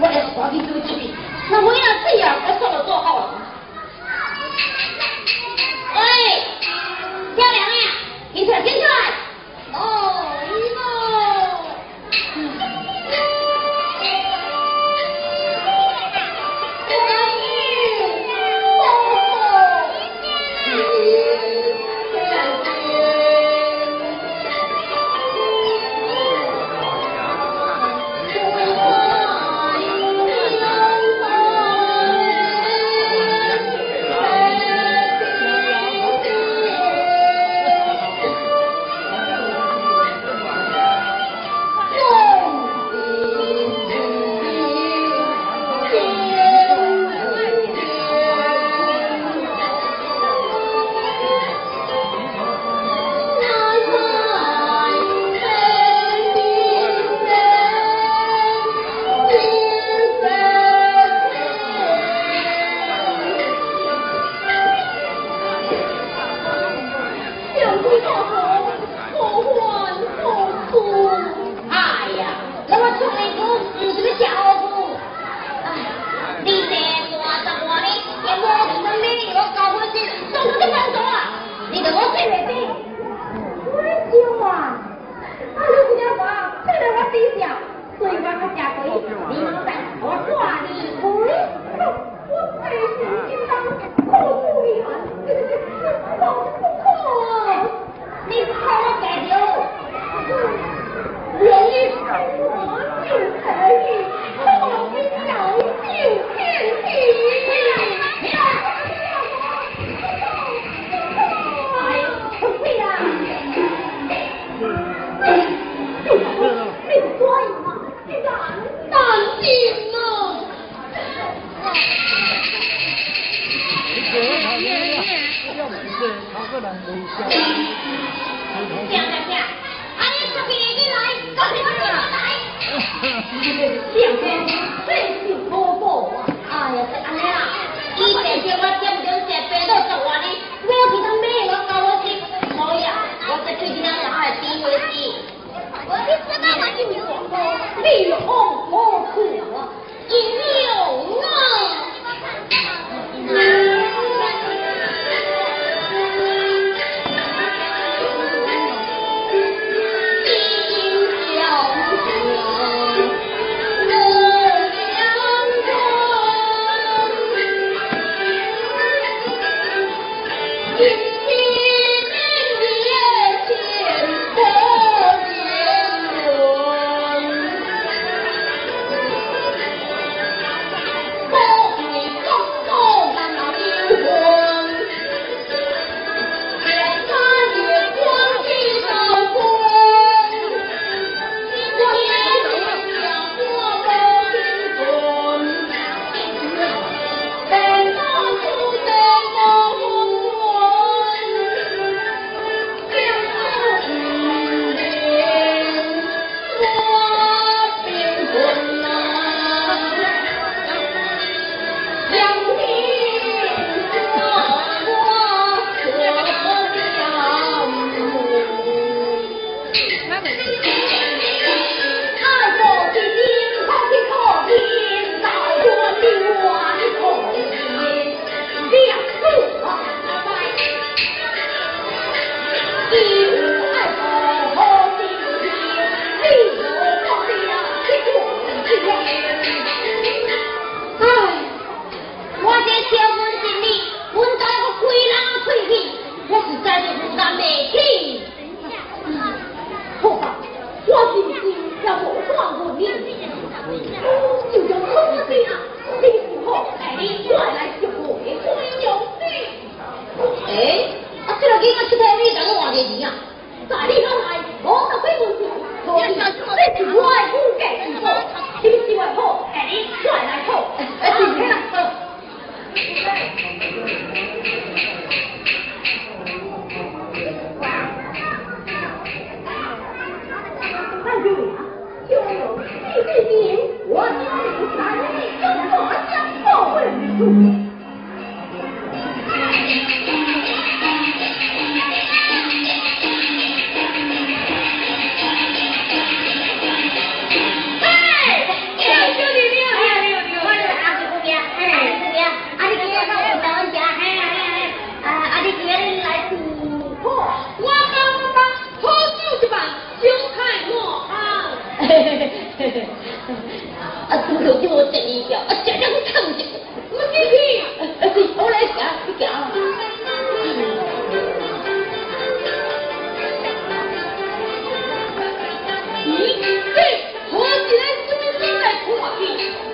我来赶紧做出去。那我要这样，我怎么做好了？喂，漂亮呀，进出来，进出碧厚多土啊一五二五三四一一啊，都都给我整一下，啊，这让我疼。我给你，啊，对，我来夹，你夹了。你，嘿，我今天准备进来哭啊！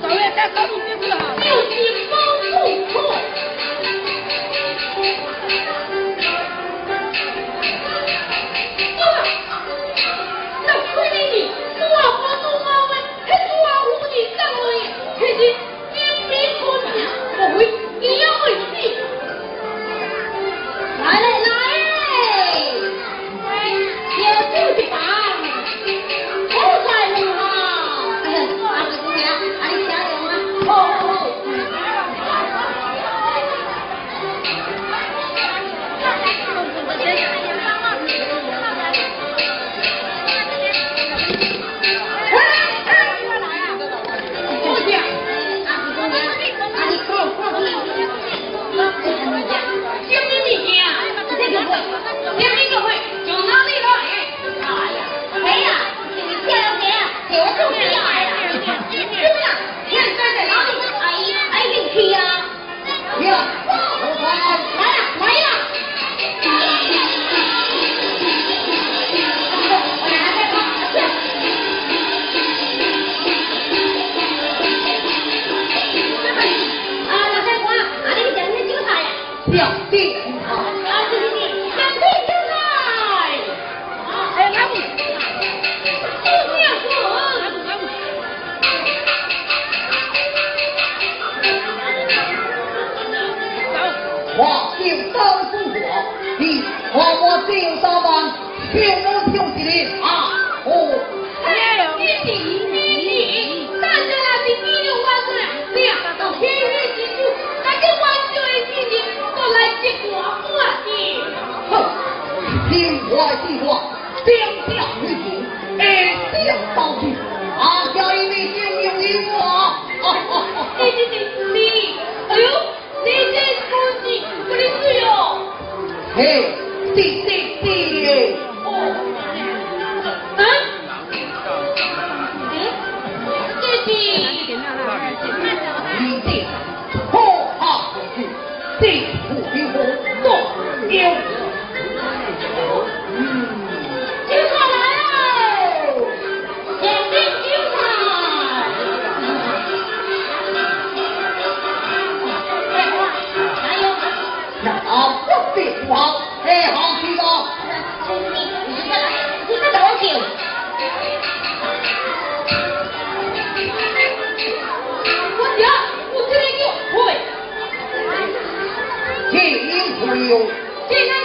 少爷，再搞。了对在哪里哎哎呀了了了啊老太婆啊这个简直就是她呀表弟听我的消息啊哦。嘿你你你听大家来听你的话是两个天元之主那个万岁之年都来接过福啊听听我的话两条鱼骨一定要保住啊小你幸有一物啊哦哦你你哎呦你真是我嘿 sí. 有时候